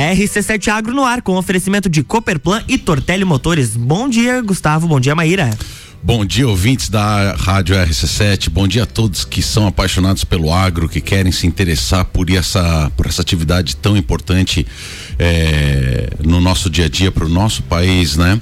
RC7 Agro no ar com oferecimento de Cooperplan e Tortelli Motores. Bom dia, Gustavo. Bom dia, Maíra. Bom dia, ouvintes da Rádio RC7. Bom dia a todos que são apaixonados pelo agro, que querem se interessar por essa, por essa atividade tão importante é, no nosso dia a dia para o nosso país, né?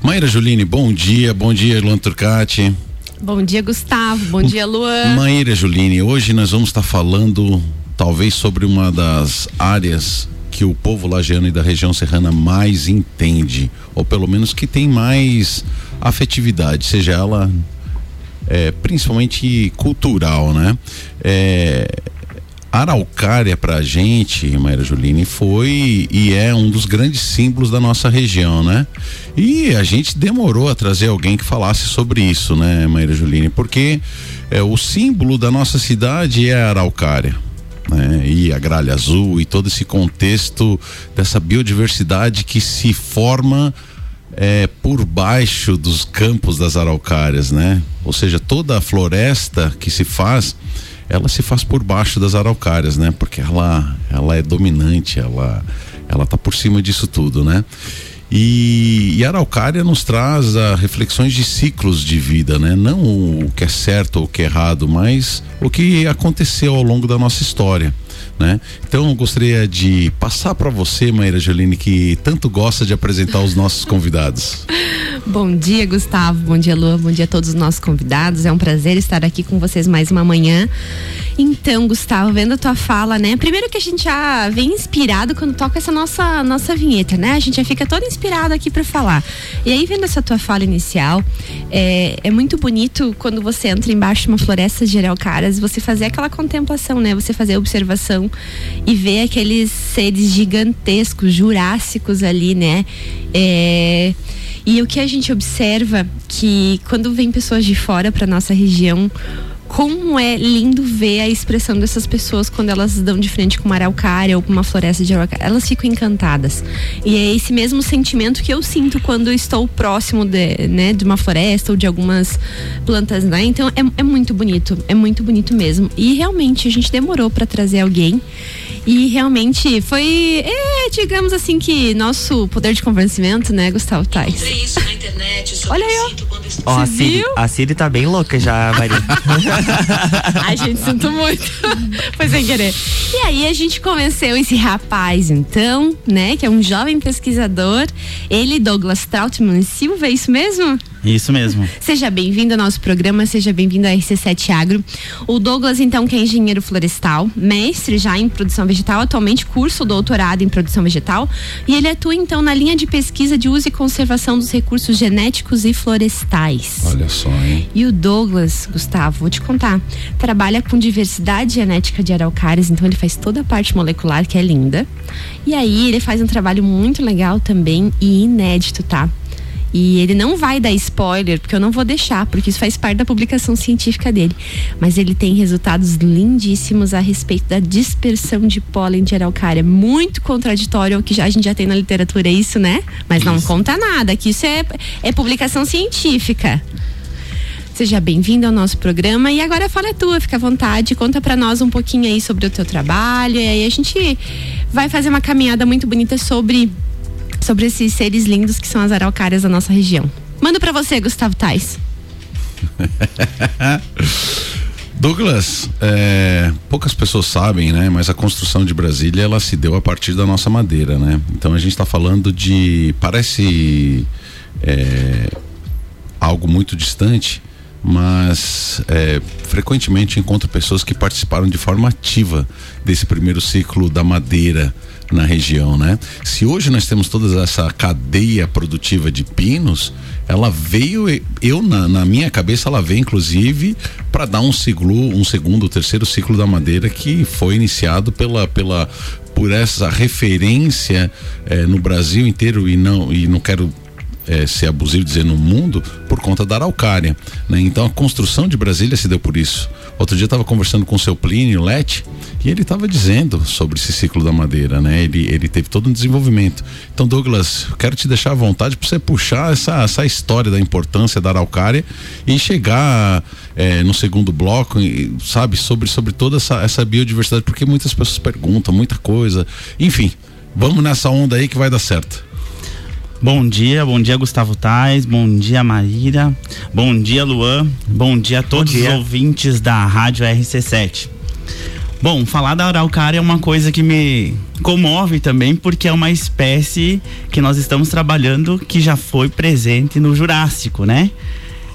Maíra Juline, bom dia. Bom dia, Luan Turcati. Bom dia, Gustavo. Bom dia, Luan. Maíra Juline, hoje nós vamos estar falando talvez sobre uma das áreas que o povo lagiano e da região serrana mais entende, ou pelo menos que tem mais afetividade, seja ela é, principalmente cultural, né? É, Araucária pra gente, Maíra Juline, foi e é um dos grandes símbolos da nossa região, né? E a gente demorou a trazer alguém que falasse sobre isso, né, Maíra Juline? Porque é, o símbolo da nossa cidade é a Araucária. Né? E a gralha azul e todo esse contexto dessa biodiversidade que se forma é, por baixo dos campos das araucárias, né? Ou seja, toda a floresta que se faz, ela se faz por baixo das araucárias, né? Porque ela, ela é dominante, ela, ela tá por cima disso tudo, né? E, e araucária nos traz a, reflexões de ciclos de vida, né? Não o que é certo ou o que é errado, mas o que aconteceu ao longo da nossa história. Né? Então eu gostaria de passar para você, Maíra Jolini, que tanto gosta de apresentar os nossos convidados. Bom dia, Gustavo. Bom dia, Lua. Bom dia a todos os nossos convidados. É um prazer estar aqui com vocês mais uma manhã. Então, Gustavo, vendo a tua fala, né? Primeiro que a gente já vem inspirado quando toca essa nossa nossa vinheta, né? A gente já fica todo inspirado aqui para falar. E aí, vendo essa tua fala inicial, é, é muito bonito quando você entra embaixo de uma floresta de araucárias, você fazer aquela contemplação, né? Você fazer a observação e ver aqueles seres gigantescos, jurássicos ali, né? É, e o que a gente observa que quando vem pessoas de fora para nossa região, como é lindo ver a expressão dessas pessoas quando elas dão de frente com uma araucária ou com uma floresta de araucária. Elas ficam encantadas. E é esse mesmo sentimento que eu sinto quando estou próximo de, né, de uma floresta ou de algumas plantas, né? Então é, é muito bonito, é muito bonito mesmo. E realmente a gente demorou para trazer alguém e realmente foi, é, digamos assim, que nosso poder de convencimento, né, Gustavo Tais? Olha aí, ó. Ó, a Siri, a Siri tá bem louca já, Maria. Ai, gente, sinto muito. Foi sem querer. E aí a gente convenceu esse rapaz, então, né, que é um jovem pesquisador. Ele, Douglas Trautmann Silva, é isso mesmo? Isso mesmo. Seja bem-vindo ao nosso programa, seja bem-vindo à RC7 Agro. O Douglas, então, que é engenheiro florestal, mestre já em produção vegetal, atualmente curso doutorado em produção vegetal, e ele atua, então, na linha de pesquisa de uso e conservação dos recursos genéticos e florestais. Olha só, hein? E o Douglas, Gustavo, vou te contar, trabalha com diversidade genética de araucárias, então ele faz toda a parte molecular, que é linda. E aí ele faz um trabalho muito legal também e inédito, tá? E ele não vai dar spoiler, porque eu não vou deixar, porque isso faz parte da publicação científica dele. Mas ele tem resultados lindíssimos a respeito da dispersão de pólen de araucária. Muito contraditório ao que já, a gente já tem na literatura, é isso, né? Mas não conta nada, que isso é, é publicação científica. Seja bem-vindo ao nosso programa e agora a fala é tua, fica à vontade, conta para nós um pouquinho aí sobre o teu trabalho e aí a gente vai fazer uma caminhada muito bonita sobre sobre esses seres lindos que são as araucárias da nossa região. Manda para você, Gustavo Tais. Douglas, é, poucas pessoas sabem, né? Mas a construção de Brasília ela se deu a partir da nossa madeira, né? Então a gente está falando de parece é, algo muito distante, mas é, frequentemente encontro pessoas que participaram de forma ativa desse primeiro ciclo da madeira na região, né? Se hoje nós temos toda essa cadeia produtiva de pinos, ela veio, eu na, na minha cabeça ela veio inclusive para dar um ciclo, um segundo, terceiro ciclo da madeira que foi iniciado pela pela por essa referência eh, no Brasil inteiro e não e não quero é, ser abusivo dizer no mundo por conta da araucária. Né? Então a construção de Brasília se deu por isso. Outro dia estava conversando com o seu Plínio Lete e ele estava dizendo sobre esse ciclo da madeira, né? Ele, ele teve todo um desenvolvimento. Então, Douglas, quero te deixar à vontade para você puxar essa, essa história da importância da araucária e chegar é, no segundo bloco, sabe, sobre, sobre toda essa, essa biodiversidade, porque muitas pessoas perguntam muita coisa. Enfim, Vamos nessa onda aí que vai dar certo. Bom dia, bom dia Gustavo Tais, bom dia Maíra, bom dia Luan, bom dia a todos dia. os ouvintes da Rádio RC7. Bom, falar da araucária é uma coisa que me comove também, porque é uma espécie que nós estamos trabalhando que já foi presente no Jurássico, né?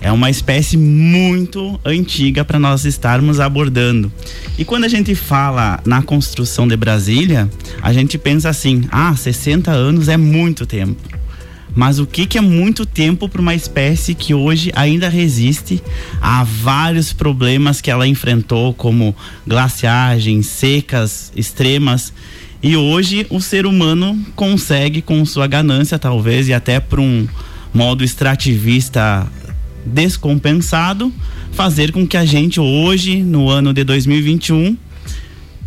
É uma espécie muito antiga para nós estarmos abordando. E quando a gente fala na construção de Brasília, a gente pensa assim: ah, 60 anos é muito tempo. Mas o que, que é muito tempo para uma espécie que hoje ainda resiste a vários problemas que ela enfrentou, como glaciagens, secas extremas. E hoje o ser humano consegue, com sua ganância, talvez, e até por um modo extrativista descompensado, fazer com que a gente hoje, no ano de 2021,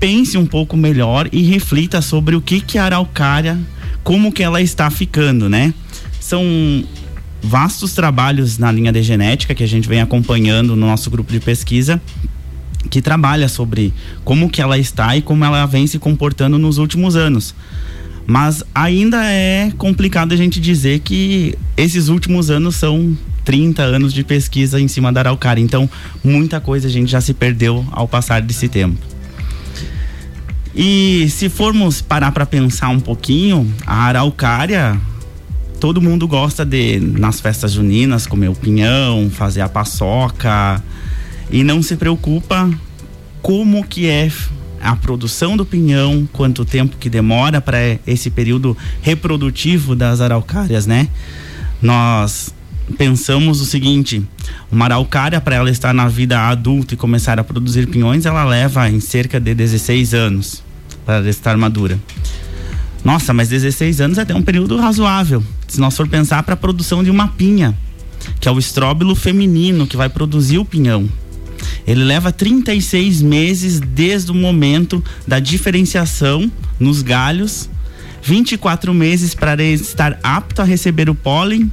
pense um pouco melhor e reflita sobre o que que a araucária, como que ela está ficando, né? São vastos trabalhos na linha de genética que a gente vem acompanhando no nosso grupo de pesquisa que trabalha sobre como que ela está e como ela vem se comportando nos últimos anos. Mas ainda é complicado a gente dizer que esses últimos anos são 30 anos de pesquisa em cima da araucária. Então, muita coisa a gente já se perdeu ao passar desse tempo. E se formos parar para pensar um pouquinho, a araucária todo mundo gosta de, nas festas juninas, comer o pinhão, fazer a paçoca e não se preocupa como que é a produção do pinhão, quanto tempo que demora para esse período reprodutivo das araucárias, né? Nós pensamos o seguinte: uma araucária para ela estar na vida adulta e começar a produzir pinhões, ela leva em cerca de 16 anos para estar madura. Nossa, mas 16 anos é até um período razoável. Se nós for pensar para a produção de uma pinha, que é o estróbilo feminino que vai produzir o pinhão. Ele leva 36 meses desde o momento da diferenciação nos galhos, 24 meses para estar apto a receber o pólen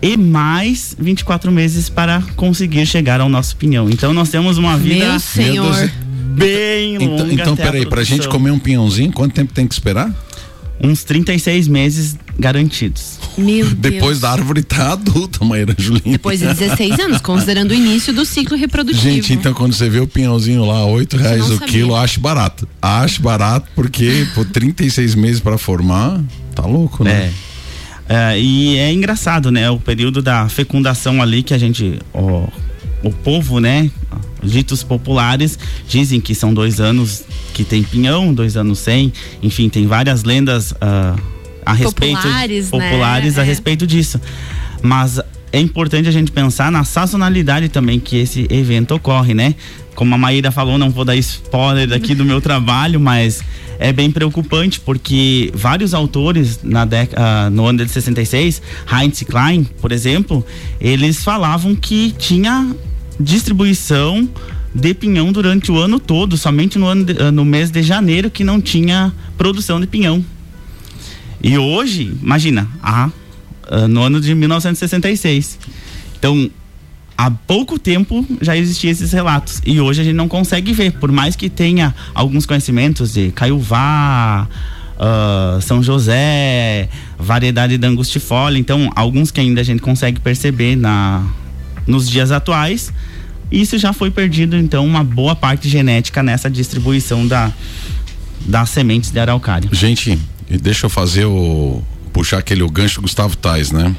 e mais 24 meses para conseguir chegar ao nosso pinhão. Então nós temos uma vida Meu senhor. bem então, longa. Então, então peraí, para a gente comer um pinhãozinho, quanto tempo tem que esperar? Uns 36 meses garantidos. Meu Depois Deus. da árvore tá adulta, Maíra Julinha. Depois de 16 anos, considerando o início do ciclo reprodutivo. Gente, então quando você vê o pinhãozinho lá, 8 reais o sabia. quilo, acho barato. Acho barato porque por 36 meses para formar, tá louco, né? É. É, e é engraçado, né? O período da fecundação ali que a gente. ó, o povo, né? Os ditos populares dizem que são dois anos que tem pinhão, dois anos sem. Enfim, tem várias lendas ah, a respeito Populares, né? populares a É. respeito disso. Mas é importante a gente pensar na sazonalidade também que esse evento ocorre, né? Como a Maíra falou, não vou dar spoiler aqui do meu trabalho, mas é bem preocupante porque vários autores na década, no ano de 66, Heinz Klein, por exemplo, eles falavam que tinha distribuição de pinhão durante o ano todo, somente no, ano de- no mês de janeiro que não tinha produção de pinhão. E hoje, imagina, ah, ah, no ano de 1966. Então, há pouco tempo já existiam esses relatos. E hoje a gente não consegue ver, por mais que tenha alguns conhecimentos de Caiuvá, ah, São José, variedade da angustifolia. Então, alguns que ainda a gente consegue perceber na, nos dias atuais. Isso já foi perdido, então, uma boa parte genética nessa distribuição da, das sementes de araucária. Gente, deixa eu fazer o. puxar aquele o gancho Gustavo Tais, né?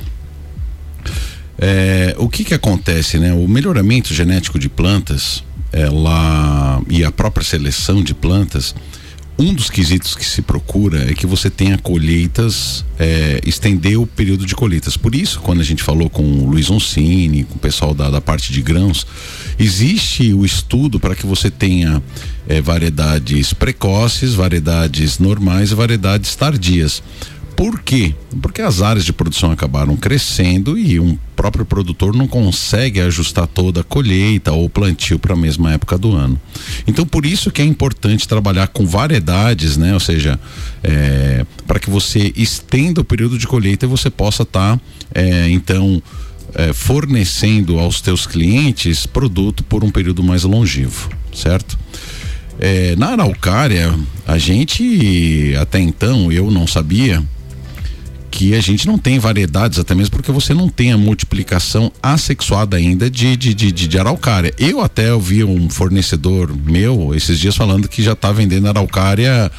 É, o que que acontece, né? O melhoramento genético de plantas, ela e a própria seleção de plantas, um dos quesitos que se procura é que você tenha colheitas, é, estender o período de colheitas. Por isso, quando a gente falou com o Luiz Oncini, com o pessoal da, da parte de grãos, existe o estudo para que você tenha é, variedades precoces, variedades normais e variedades tardias. Por quê? Porque as áreas de produção acabaram crescendo e um próprio produtor não consegue ajustar toda a colheita ou plantio para a mesma época do ano. Então, por isso que é importante trabalhar com variedades, né? Ou seja, é, para que você estenda o período de colheita e você possa estar, então, é, fornecendo aos teus clientes produto por um período mais longevo, certo? É, na araucária, a gente até então eu não sabia que a gente não tem variedades, até mesmo porque você não tem a multiplicação assexuada ainda de, de, de, de, de araucária. Eu até ouvi um fornecedor meu esses dias falando que já está vendendo araucária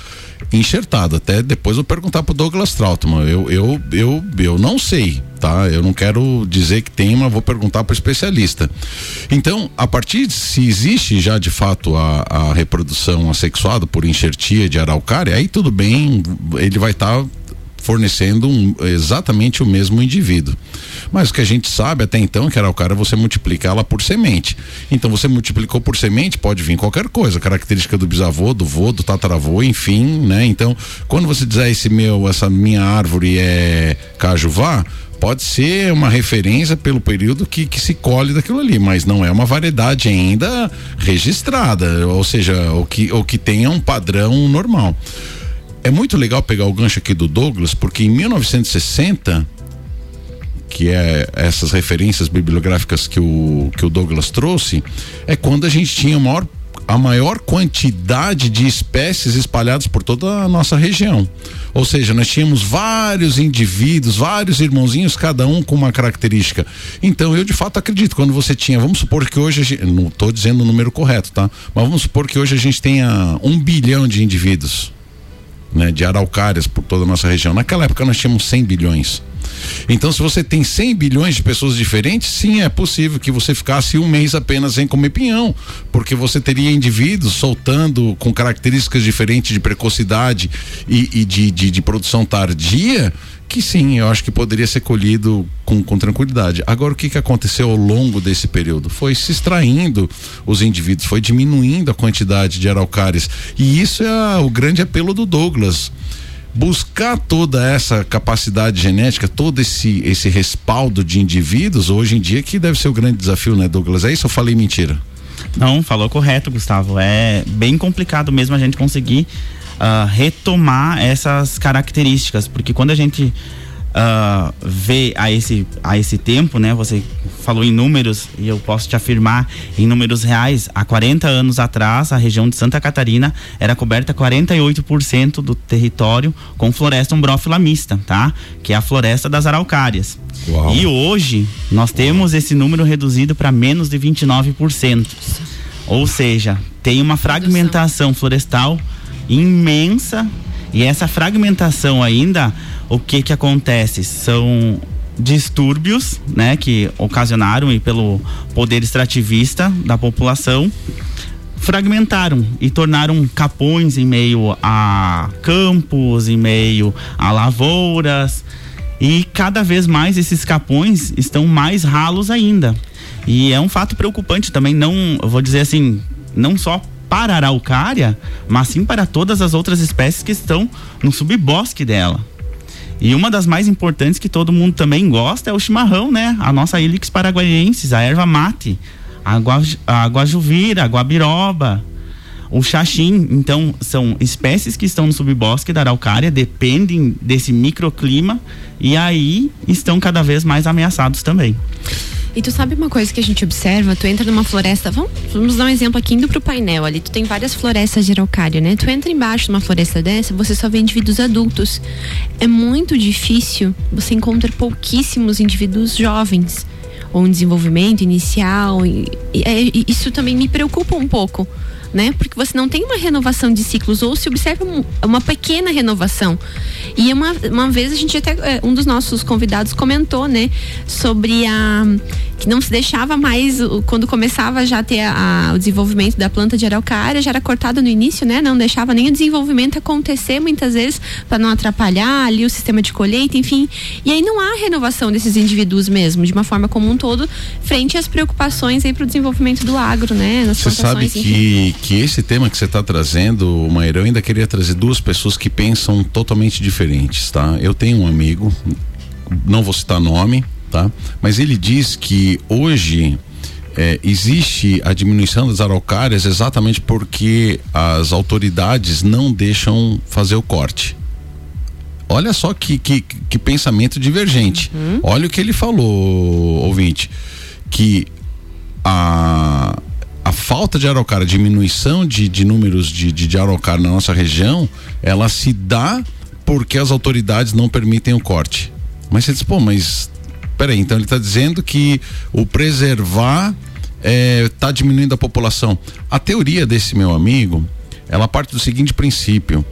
enxertada. Até depois eu perguntar pro Douglas Trautmann. Eu, eu, eu, eu não sei, tá? Eu não quero dizer que tem, mas vou perguntar para especialista. Então, a partir de se existe já de fato a, a reprodução assexuada por enxertia de araucária, aí tudo bem, ele vai estar tá fornecendo um, exatamente o mesmo indivíduo. Mas o que a gente sabe até então é que era o cara você multiplica ela por semente. Então você multiplicou por semente, pode vir qualquer coisa, característica do bisavô, do vô, do tataravô, enfim, né? Então, quando você dizer esse meu, essa minha árvore é cajuvá, pode ser uma referência pelo período que, que se colhe daquilo ali, mas não é uma variedade ainda registrada, ou seja, o que, o que tenha um padrão normal é muito legal pegar o gancho aqui do Douglas, porque em 1960, que é essas referências bibliográficas que o, que o Douglas trouxe, é quando a gente tinha a maior, a maior quantidade de espécies espalhadas por toda a nossa região. Ou seja, nós tínhamos vários indivíduos, vários irmãozinhos, cada um com uma característica. Então, eu de fato acredito, quando você tinha, vamos supor que hoje, gente, não estou dizendo o número correto, tá? Mas vamos supor que hoje a gente tenha um bilhão de indivíduos né, de araucárias por toda a nossa região. Naquela época nós tínhamos 100 bilhões. Então, se você tem 100 bilhões de pessoas diferentes, sim, é possível que você ficasse um mês apenas sem comer pinhão, porque você teria indivíduos soltando com características diferentes de precocidade e, e de, de, de produção tardia que sim, eu acho que poderia ser colhido com, com tranquilidade. Agora, o que, que aconteceu ao longo desse período? Foi se extraindo os indivíduos, foi diminuindo a quantidade de araucárias. E isso é o grande apelo do Douglas buscar toda essa capacidade genética, todo esse esse respaldo de indivíduos hoje em dia que deve ser o grande desafio, né, Douglas? É isso ou falei mentira? Não, falou correto, Gustavo. É bem complicado mesmo a gente conseguir uh, retomar essas características, porque quando a gente uh, vê a esse, a esse tempo, né? Você falou em números e eu posso te afirmar em números reais, há 40 anos atrás, a região de Santa Catarina era coberta 48% do território com floresta umbrófila mista, tá? Que é a floresta das araucárias. Uau. E hoje nós temos esse número reduzido para menos de 29%. Ou seja, tem uma fragmentação florestal imensa e essa fragmentação ainda, o que que acontece? São distúrbios, né, que ocasionaram e pelo poder extrativista da população fragmentaram e tornaram capões em meio a campos, em meio a lavouras e cada vez mais esses capões estão mais ralos ainda. E é um fato preocupante também, não, vou dizer assim, não só para a araucária, mas sim para todas as outras espécies que estão no subbosque dela. E uma das mais importantes que todo mundo também gosta é o chimarrão, né? A nossa Ilix paraguaiensis, a erva mate, a, a guajuvira, a guabiroba, o xaxim. Então, são espécies que estão no subbosque da araucária, dependem desse microclima e aí estão cada vez mais ameaçados também. E tu sabe uma coisa que a gente observa? Tu entra numa floresta, vamos, vamos dar um exemplo aqui indo pro painel ali, tu tem várias florestas de araucária, né? Tu entra embaixo de uma floresta dessa, você só vê indivíduos adultos. É muito difícil, você encontra pouquíssimos indivíduos jovens ou em desenvolvimento inicial. E, e, e, isso também me preocupa um pouco né? Porque você não tem uma renovação de ciclos ou se observa uma pequena renovação. E uma, uma vez a gente até eh, um dos nossos convidados comentou, né, sobre a que não se deixava mais quando começava já a ter a, o desenvolvimento da planta de araucária, já era cortado no início, né? Não deixava nem o desenvolvimento acontecer muitas vezes para não atrapalhar ali o sistema de colheita, enfim. E aí não há renovação desses indivíduos mesmo, de uma forma como um todo, frente às preocupações aí para o desenvolvimento do agro, né? Você sabe que, que esse tema que você está trazendo, Maíra, eu ainda queria trazer duas pessoas que pensam totalmente diferentes, tá? Eu tenho um amigo, não vou citar nome, tá? Mas ele diz que hoje é, existe a diminuição das araucárias exatamente porque as autoridades não deixam fazer o corte. Olha só que, que, que pensamento divergente. Uhum. Olha o que ele falou, ouvinte, que a, a falta de araucária, a diminuição de, de números de, de, de araucária na nossa região, ela se dá porque as autoridades não permitem o corte. Mas você diz, pô, mas peraí, então ele está dizendo que o preservar está é, diminuindo a população. A teoria desse meu amigo, ela parte do seguinte princípio: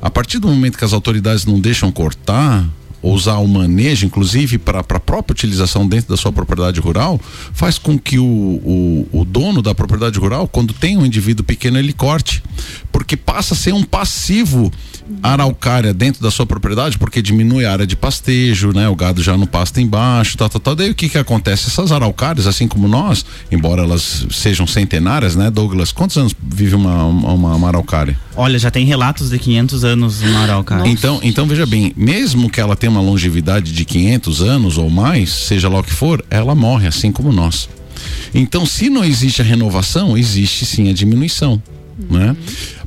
a partir do momento que as autoridades não deixam cortar, usar o manejo, inclusive para a própria utilização dentro da sua propriedade rural, faz com que o, o, o, dono da propriedade rural, quando tem um indivíduo pequeno, ele corte. Porque passa a ser um passivo araucária dentro da sua propriedade, porque diminui a área de pastejo, né? O gado já não pasta embaixo, tal, tal, tal. Daí o que que acontece? Essas araucárias, assim como nós, embora elas sejam centenárias, né, Douglas? Quantos anos vive uma, uma, uma araucária? Olha, já tem relatos de 500 anos uma araucária. Então, então veja bem, mesmo que ela tenha uma longevidade de 500 anos ou mais, seja lá o que for, ela morre assim como nós. Então, se não existe a renovação, existe sim a diminuição. Né?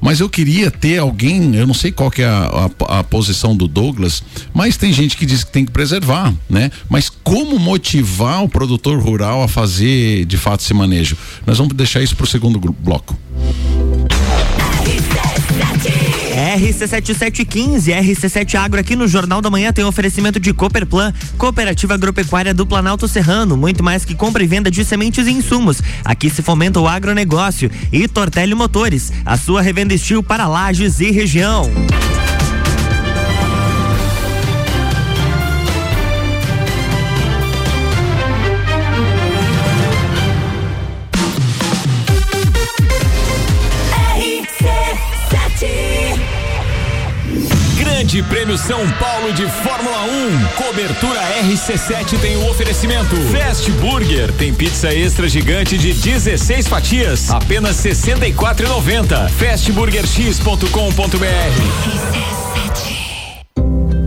Mas eu queria ter alguém, eu não sei qual que é a, a, a, posição do Douglas, mas tem gente que diz que tem que preservar, né? Mas como motivar o produtor rural a fazer de fato esse manejo? Nós vamos deixar isso para o segundo bloco. RC7715, RC7 Agro aqui no Jornal da Manhã tem oferecimento de Cooperplan, Cooperativa Agropecuária do Planalto Serrano, muito mais que compra e venda de sementes e insumos. Aqui se fomenta o agronegócio e Tortelli Motores, a sua revenda estilo para lajes e região. Grande Prêmio São Paulo de Fórmula 1. Cobertura RC7 tem o oferecimento. Fast Burger tem pizza extra gigante de 16 fatias, apenas 64,90. Fastburgerx.com.br.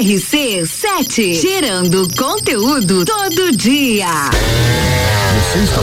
RC7, gerando conteúdo todo dia. Você está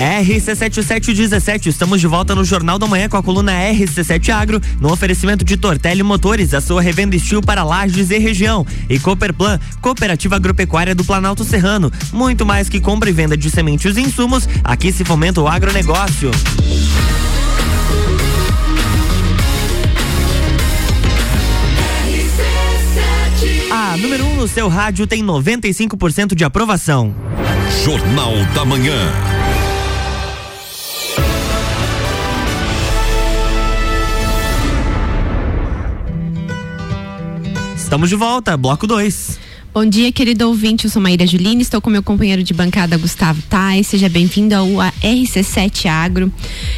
RC7717, estamos de volta no Jornal da Manhã com a coluna RC7 Agro, no oferecimento de Tortelli Motores, a sua revenda estilo para lajes e região. E Cooperplan, Cooperativa Agropecuária do Planalto Serrano. Muito mais que compra e venda de sementes e insumos, aqui se fomenta o agronegócio. A número 1 um no seu rádio tem 95% de aprovação. Jornal da Manhã. Estamos de volta, bloco 2. Bom dia, querido ouvinte. Eu sou Maíra Juline, estou com meu companheiro de bancada, Gustavo Tais. Seja bem-vindo ao RC7 Agro.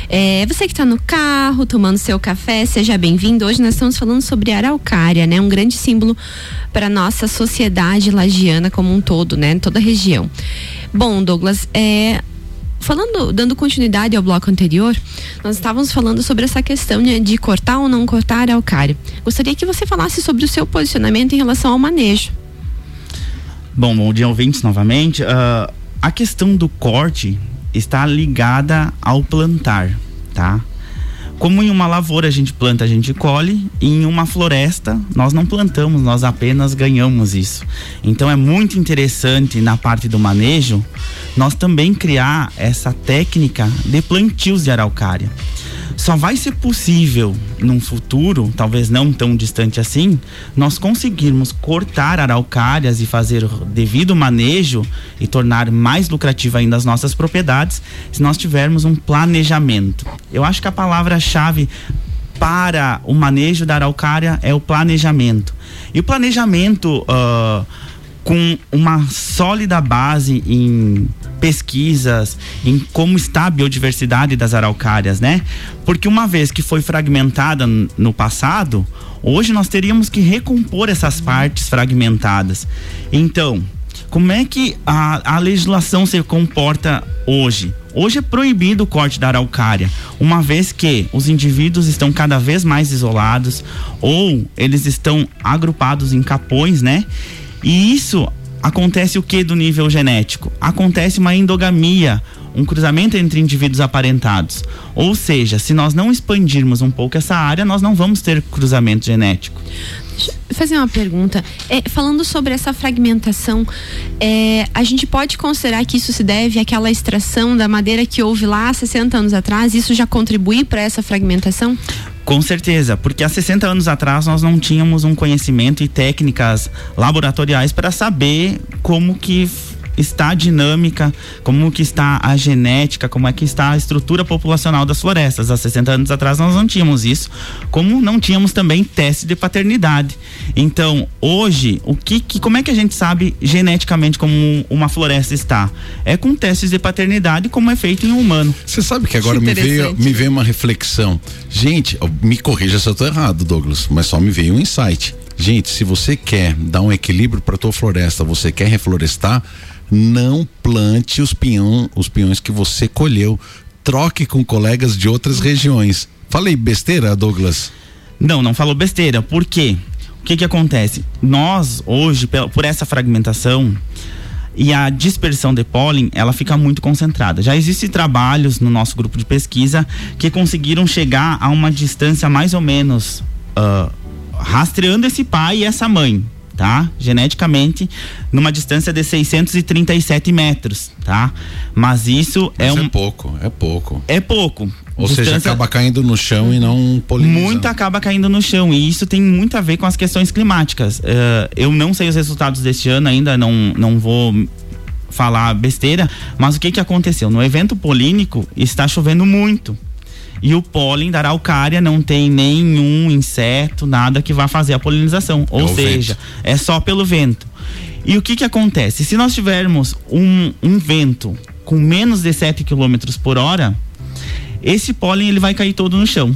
É, você que está no carro, tomando seu café, seja bem-vindo. Hoje nós estamos falando sobre araucária, né? Um grande símbolo para nossa sociedade lagiana como um todo, né? Toda a região. Bom, Douglas, é, falando, dando continuidade ao bloco anterior, nós estávamos falando sobre essa questão né, de cortar ou não cortar a araucária. Gostaria que você falasse sobre o seu posicionamento em relação ao manejo. Bom, bom dia, ouvintes, novamente. Uh, a questão do corte está ligada ao plantar, tá? Como em uma lavoura a gente planta, a gente colhe, em uma floresta nós não plantamos, nós apenas ganhamos isso. Então é muito interessante na parte do manejo nós também criar essa técnica de plantios de araucária. Só vai ser possível num futuro, talvez não tão distante assim, nós conseguirmos cortar araucárias e fazer o devido manejo e tornar mais lucrativa ainda as nossas propriedades, se nós tivermos um planejamento. Eu acho que a palavra-chave para o manejo da araucária é o planejamento. E o planejamento uh, com uma sólida base em pesquisas, em como está a biodiversidade das araucárias, né? Porque uma vez que foi fragmentada no passado, hoje nós teríamos que recompor essas partes fragmentadas. Então, como é que a, a legislação se comporta hoje? Hoje é proibido o corte da araucária, uma vez que os indivíduos estão cada vez mais isolados ou eles estão agrupados em capões, né? E isso acontece o que do nível genético? Acontece uma endogamia, um cruzamento entre indivíduos aparentados. Ou seja, se nós não expandirmos um pouco essa área, nós não vamos ter cruzamento genético. Deixa eu fazer uma pergunta. É, falando sobre essa fragmentação, é, a gente pode considerar que isso se deve àquela extração da madeira que houve lá 60 anos atrás? Isso já contribui para essa fragmentação? Com certeza, porque há 60 anos atrás nós não tínhamos um conhecimento e técnicas laboratoriais para saber como que está a dinâmica, como que está a genética, como é que está a estrutura populacional das florestas. Há 60 anos atrás nós não tínhamos isso, como não tínhamos também teste de paternidade. Então, hoje, o que, que como é que a gente sabe geneticamente como uma floresta está? É com testes de paternidade como é feito em um humano. Você sabe que agora me veio, me veio uma reflexão. Gente, me corrija se eu estou errado, Douglas, mas só me veio um insight. Gente, se você quer dar um equilíbrio para tua floresta, você quer reflorestar, não plante os, pinhão, os pinhões que você colheu. Troque com colegas de outras regiões. Falei besteira, Douglas? Não, não falou besteira. Por quê? O que que acontece? Nós, hoje, por essa fragmentação, e a dispersão de pólen ela fica muito concentrada. Já existem trabalhos no nosso grupo de pesquisa que conseguiram chegar a uma distância mais ou menos uh, rastreando esse pai e essa mãe tá? Geneticamente, numa distância de 637 metros, tá? Mas isso é Mas é um. É pouco, é pouco. É pouco. Ou distância... seja, acaba caindo no chão e não polinizando. Muito acaba caindo no chão e isso tem muito a ver com as questões climáticas. Uh, eu não sei os resultados deste ano ainda, não, não vou falar besteira, mas o que que aconteceu? No evento polínico está chovendo muito. E o pólen da araucária não tem nenhum inseto, nada que vá fazer a polinização. Ou é seja, vento. é só pelo vento. E o que que acontece? Se nós tivermos um, um vento com menos de 7 km por hora, esse pólen ele vai cair todo no chão.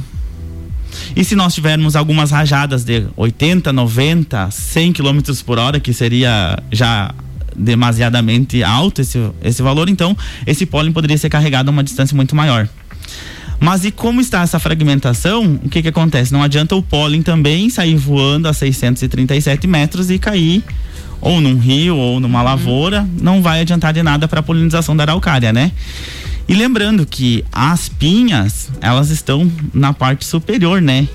E se nós tivermos algumas rajadas de 80, 90, 100 km por hora, que seria já demasiadamente alto esse, esse valor, então esse pólen poderia ser carregado a uma distância muito maior. Mas e como está essa fragmentação? O que que acontece? Não adianta o pólen também sair voando a 637 metros e cair ou num rio ou numa lavoura, não vai adiantar de nada para a polinização da araucária, né? E lembrando que as pinhas, elas estão na parte superior, né?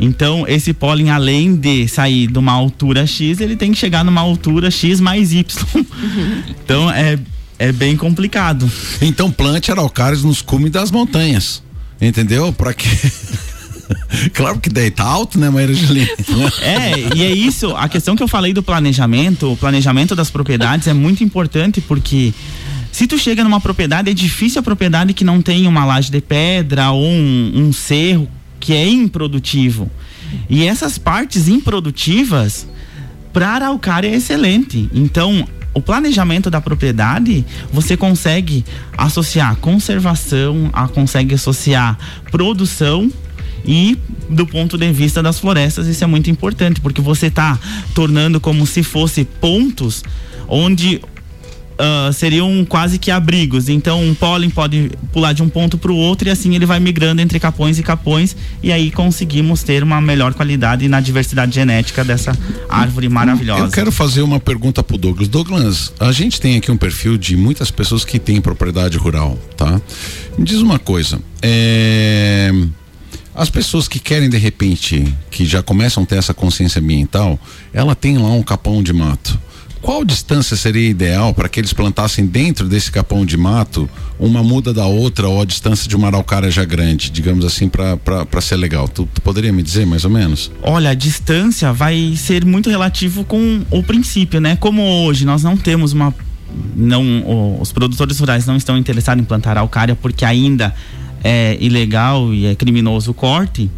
Então, esse pólen, além de sair de uma altura X, ele tem que chegar numa altura X mais Y. Uhum. Então, é, é bem complicado. Então, plante araucárias nos cumes das montanhas. Entendeu? Pra que. claro que daí tá alto, né, Maíra Juliana? É, e é isso, a questão que eu falei do planejamento, o planejamento das propriedades é muito importante porque se tu chega numa propriedade, é difícil a propriedade que não tem uma laje de pedra ou um, um cerro que é improdutivo. E essas partes improdutivas, para araucária é excelente. Então, o planejamento da propriedade, você consegue associar conservação, a, consegue associar produção e do ponto de vista das florestas isso é muito importante porque você está tornando como se fosse pontos onde uh, seriam quase que abrigos. Então, um pólen pode pular de um ponto para o outro e assim ele vai migrando entre capões e capões e aí conseguimos ter uma melhor qualidade na diversidade genética dessa árvore maravilhosa. Eu quero fazer uma pergunta para o Douglas. Douglas, a gente tem aqui um perfil de muitas pessoas que têm propriedade rural, tá? Me diz uma coisa, é... As pessoas que querem de repente, que já começam a ter essa consciência ambiental, ela tem lá um capão de mato qual distância seria ideal para que eles plantassem dentro desse capão de mato uma muda da outra ou a distância de uma araucária já grande, digamos assim, para ser legal? Tu, tu, poderia me dizer mais ou menos? Olha, a distância vai ser muito relativo com o princípio, né? Como hoje nós não temos uma não os produtores rurais não estão interessados em plantar araucária porque ainda é ilegal e é criminoso o corte,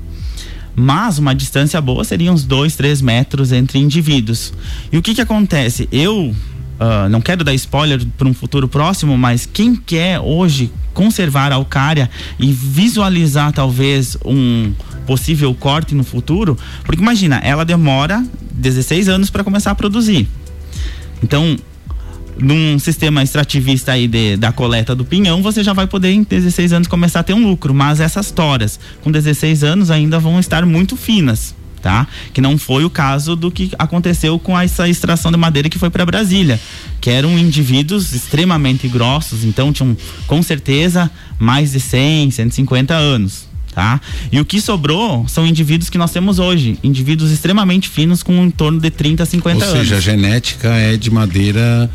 mas uma distância boa seria uns dois, três metros entre indivíduos. E o que que acontece? Eu uh, não quero dar spoiler para um futuro próximo, mas quem quer hoje conservar a alcária e visualizar talvez um possível corte no futuro, porque imagina, ela demora 16 anos para começar a produzir. Então, num sistema extrativista aí de, da coleta do pinhão, você já vai poder em 16 anos começar a ter um lucro, mas essas toras com 16 anos ainda vão estar muito finas. Tá? Que não foi o caso do que aconteceu com essa extração de madeira que foi para Brasília, que eram indivíduos extremamente grossos, então tinham com certeza mais de 100, 150 anos, tá? E o que sobrou são indivíduos que nós temos hoje, indivíduos extremamente finos com em torno de 30 50 Ou anos. Ou seja, a genética é de madeira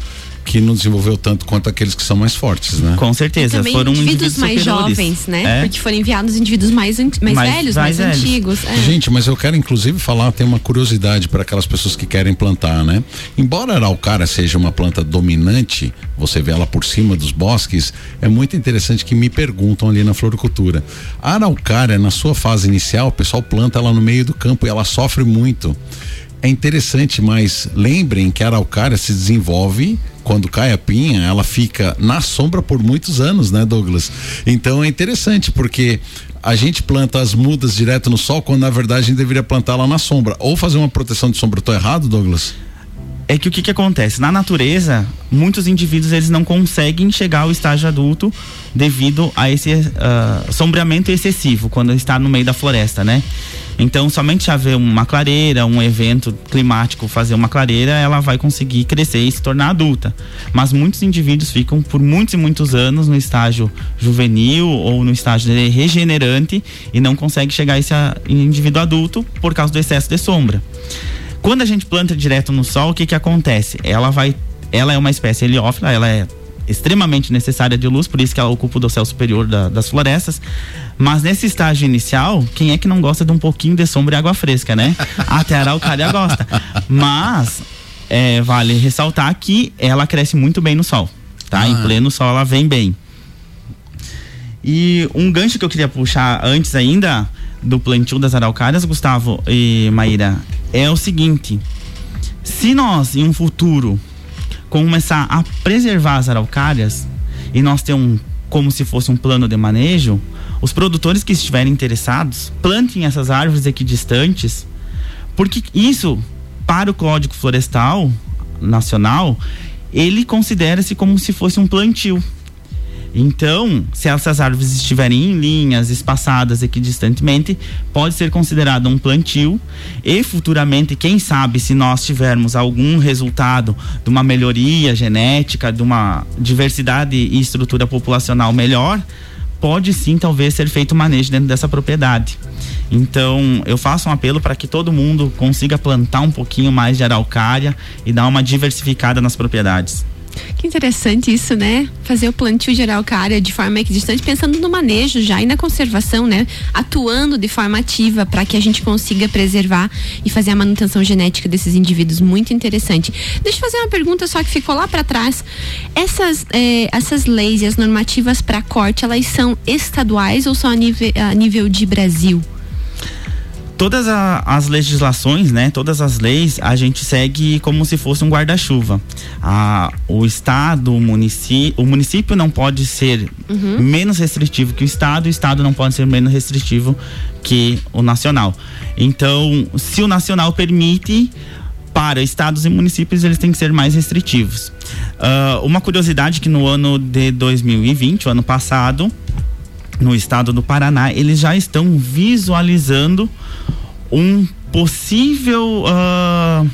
que não desenvolveu tanto quanto aqueles que são mais fortes, né? Com certeza, foram indivíduos, indivíduos mais superiores. jovens, né? É? Porque foram enviados indivíduos mais, mais, mais velhos, mais, mais antigos. É. Gente, mas eu quero inclusive falar, tem uma curiosidade para aquelas pessoas que querem plantar, né? Embora a araucária seja uma planta dominante, você vê ela por cima dos bosques, é muito interessante que me perguntam ali na floricultura. A araucária, na sua fase inicial, o pessoal planta ela no meio do campo e ela sofre muito é interessante, mas lembrem que a araucária se desenvolve quando cai a pinha, ela fica na sombra por muitos anos, né, Douglas? Então é interessante porque a gente planta as mudas direto no sol quando na verdade a gente deveria plantar lá na sombra ou fazer uma proteção de sombra. Estou errado, Douglas? É que o que, que acontece? Na natureza, muitos indivíduos eles não conseguem chegar ao estágio adulto devido a esse uh, sombreamento excessivo quando está no meio da floresta, né? Então, somente haver uma clareira, um evento climático fazer uma clareira, ela vai conseguir crescer e se tornar adulta. Mas muitos indivíduos ficam por muitos e muitos anos no estágio juvenil ou no estágio regenerante e não consegue chegar a esse indivíduo adulto por causa do excesso de sombra. Quando a gente planta direto no sol, o que que acontece? Ela vai, ela é uma espécie heliófila, ela é extremamente necessária de luz, por isso que ela ocupa o céu superior da, das florestas. Mas nesse estágio inicial, quem é que não gosta de um pouquinho de sombra e água fresca, né? Até a araucária gosta. Mas é, vale ressaltar que ela cresce muito bem no sol, tá? Ah. Em pleno sol ela vem bem. E um gancho que eu queria puxar antes ainda do plantio das araucárias, Gustavo e Maíra, é o seguinte: se nós em um futuro começar a preservar as araucárias e nós ter um como se fosse um plano de manejo, os produtores que estiverem interessados plantem essas árvores equidistantes, porque isso para o Código Florestal Nacional ele considera-se como se fosse um plantio. Então, se essas árvores estiverem em linhas espaçadas equidistantemente, pode ser considerado um plantio e futuramente, quem sabe, se nós tivermos algum resultado de uma melhoria genética, de uma diversidade e estrutura populacional melhor, pode sim talvez ser feito manejo dentro dessa propriedade. Então, eu faço um apelo para que todo mundo consiga plantar um pouquinho mais de araucária e dar uma diversificada nas propriedades. Que interessante isso, né? Fazer o plantio de araucária de forma equidistante, pensando no manejo já e na conservação, né? Atuando de forma ativa para que a gente consiga preservar e fazer a manutenção genética desses indivíduos. Muito interessante. Deixa eu fazer uma pergunta só que ficou lá para trás. Essas, eh, essas leis e as normativas para corte, elas são estaduais ou são a nível, a nível de Brasil? Todas a, as legislações, né, todas as leis, a gente segue como se fosse um guarda-chuva. o estado, o município, o município não pode ser uhum. menos restritivo que o estado, o estado não pode ser menos restritivo que o nacional. Então, se o nacional permite, para estados e municípios eles têm que ser mais restritivos. Uh, uma curiosidade que no ano de 2020, o ano passado, no estado do Paraná, eles já estão visualizando um possível uh,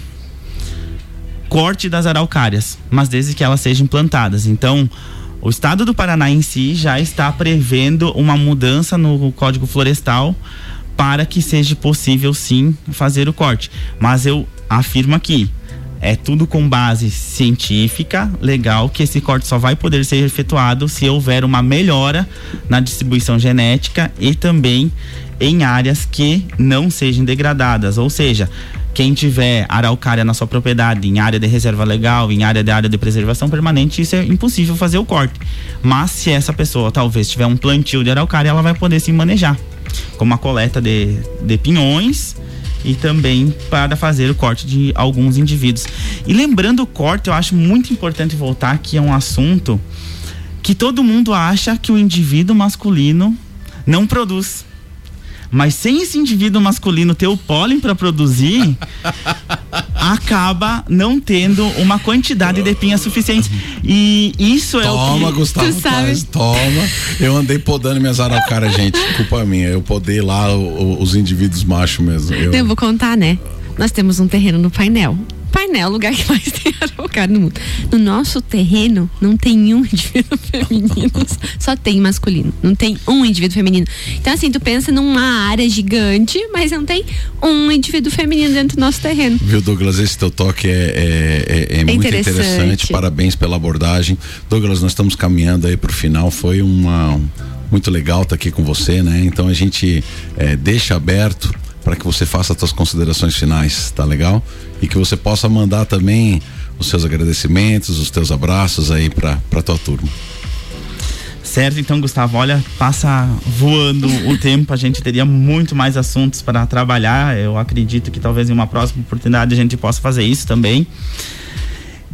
corte das araucárias, mas desde que elas sejam plantadas. Então, o estado do Paraná em si já está prevendo uma mudança no Código Florestal para que seja possível sim fazer o corte. Mas eu afirmo aqui, É tudo com base científica, legal, que esse corte só vai poder ser efetuado se houver uma melhora na distribuição genética e também em áreas que não sejam degradadas, ou seja, quem tiver araucária na sua propriedade, em área de reserva legal, em área de área de preservação permanente, isso é impossível fazer o corte. Mas se essa pessoa talvez tiver um plantio de araucária, ela vai poder se manejar, como a coleta de, de pinhões e também para fazer o corte de alguns indivíduos. E lembrando o corte, eu acho muito importante voltar que é um assunto que todo mundo acha que o indivíduo masculino não produz. Mas sem esse indivíduo masculino ter o pólen para produzir, acaba não tendo uma quantidade de pinha suficiente. E isso toma, é o que. Gustavo Tais, toma. Eu andei podando minhas araucárias, gente. Culpa minha. Eu podei lá o, o, os indivíduos machos mesmo. Eu... eu vou contar, né? Nós temos um terreno no painel painel, o lugar que mais tem araucária no mundo. No nosso terreno, não tem um indivíduo feminino, só tem masculino. Não tem um indivíduo feminino. Então, assim, tu pensa numa área gigante, mas não tem um indivíduo feminino dentro do nosso terreno. Viu, Douglas? Esse teu toque é, é, é, é, é muito interessante. interessante. Parabéns pela abordagem. Douglas, nós estamos caminhando aí para o final. Foi uma. Muito legal estar tá aqui com você, né? Então a gente é, deixa aberto para que você faça as suas considerações finais, tá legal? E que você possa mandar também os seus agradecimentos, os teus abraços aí para para tua turma. Certo, então Gustavo, olha, passa voando o tempo, a gente teria muito mais assuntos para trabalhar. Eu acredito que talvez em uma próxima oportunidade a gente possa fazer isso também.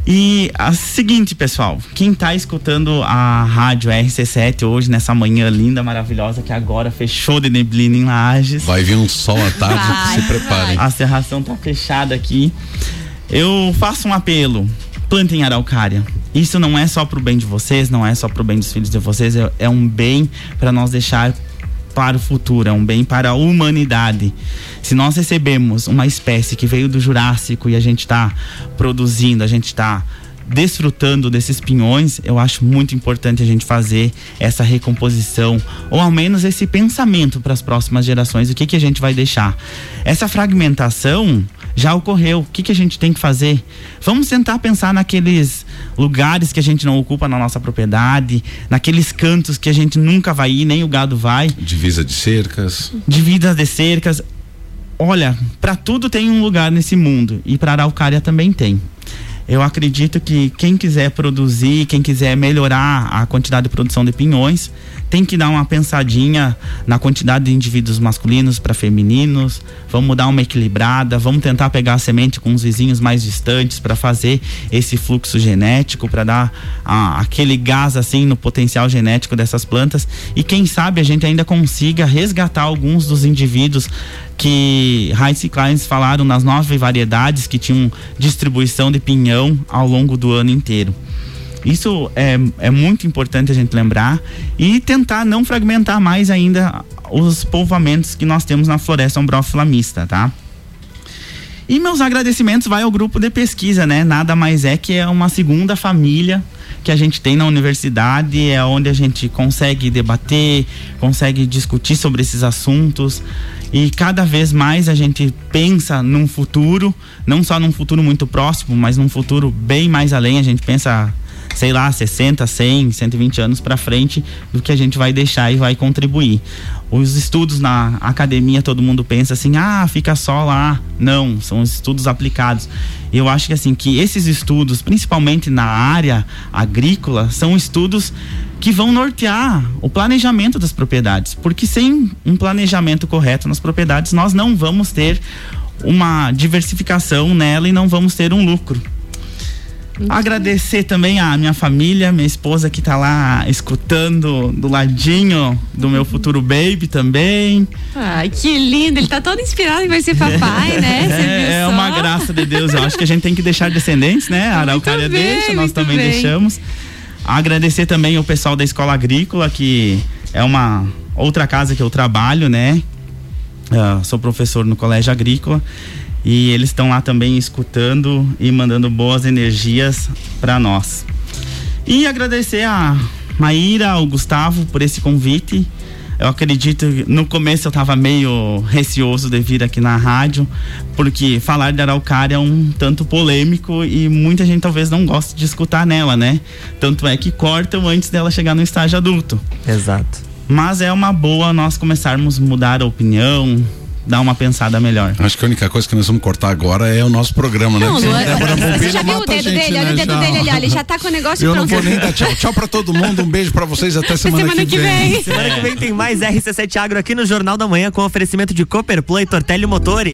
E a seguinte, pessoal, quem está escutando a rádio RC7 hoje, nessa manhã linda, maravilhosa, que agora fechou de neblina em Lages. Vai vir um sol à tarde, vai, se preparem. A serração tá fechada aqui. Eu faço um apelo, plantem araucária. Isso não é só pro bem de vocês, não é só pro bem dos filhos de vocês, é, é um bem para nós deixar para o futuro, é um bem para a humanidade. Se nós recebemos uma espécie que veio do Jurássico e a gente está produzindo, a gente está desfrutando desses pinhões, eu acho muito importante a gente fazer essa recomposição, ou ao menos esse pensamento para as próximas gerações, o que, que a gente vai deixar. Essa fragmentação já ocorreu, o que, que a gente tem que fazer? Vamos tentar pensar naqueles lugares que a gente não ocupa na nossa propriedade, naqueles cantos que a gente nunca vai ir, nem o gado vai. Divisa de cercas. Divisa de cercas. Olha, para tudo tem um lugar nesse mundo e para Araucária também tem. Eu acredito que quem quiser produzir, quem quiser melhorar a quantidade de produção de pinhões, tem que dar uma pensadinha na quantidade de indivíduos masculinos para femininos. Vamos dar uma equilibrada, vamos tentar pegar a semente com os vizinhos mais distantes para fazer esse fluxo genético, para dar ah, aquele gás assim no potencial genético dessas plantas. E quem sabe a gente ainda consiga resgatar alguns dos indivíduos que Heinz e Kleins falaram nas nove variedades que tinham distribuição de pinhão ao longo do ano inteiro. Isso é, é muito importante a gente lembrar e tentar não fragmentar mais ainda os povoamentos que nós temos na floresta umbrófila mista, tá? E meus agradecimentos vai ao grupo de pesquisa, né? Nada mais é que é uma segunda família que a gente tem na universidade, é onde a gente consegue debater, consegue discutir sobre esses assuntos e cada vez mais a gente pensa num futuro, não só num futuro muito próximo, mas num futuro bem mais além, a gente pensa sei lá, 60, 100, 120 anos para frente do que a gente vai deixar e vai contribuir. Os estudos na academia, todo mundo pensa assim: "Ah, fica só lá". Não, são estudos aplicados. Eu acho que assim que esses estudos, principalmente na área agrícola, são estudos que vão nortear o planejamento das propriedades, porque sem um planejamento correto nas propriedades, nós não vamos ter uma diversificação nela e não vamos ter um lucro. Agradecer também a minha família, minha esposa que tá lá escutando do ladinho do meu futuro baby também. Ai, que lindo, ele tá todo inspirado em vai ser papai, né? é, é uma graça de Deus. Eu acho que a gente tem que deixar descendentes, né? A Araucária deixa, nós também bem. deixamos. Agradecer também o pessoal da Escola Agrícola, que é uma outra casa que eu trabalho, né? Uh, sou professor no Colégio Agrícola e eles estão lá também escutando e mandando boas energias para nós. E agradecer a Maíra, ao Gustavo por esse convite. Eu acredito, no começo eu tava meio receoso de vir aqui na rádio, porque falar de araucária é um tanto polêmico e muita gente talvez não goste de escutar nela, né? Tanto é que cortam antes dela chegar no estágio adulto. Exato. Mas é uma boa nós começarmos a mudar a opinião, dar uma pensada melhor. Acho que a única coisa que nós vamos cortar agora é o nosso programa, né? Não, Luan, Débora você já viu o dedo gente, dele? né? Olha o dedo Já. dele ali, ele já tá com o negócio Eu não pronto. vou nem dar tchau. Tchau pra todo mundo. Um beijo pra vocês. Até semana, semana que vem. Semana que vem tem mais RC7 Agro aqui no Jornal da Manhã com oferecimento de Cooperplan e Tortelli Motores.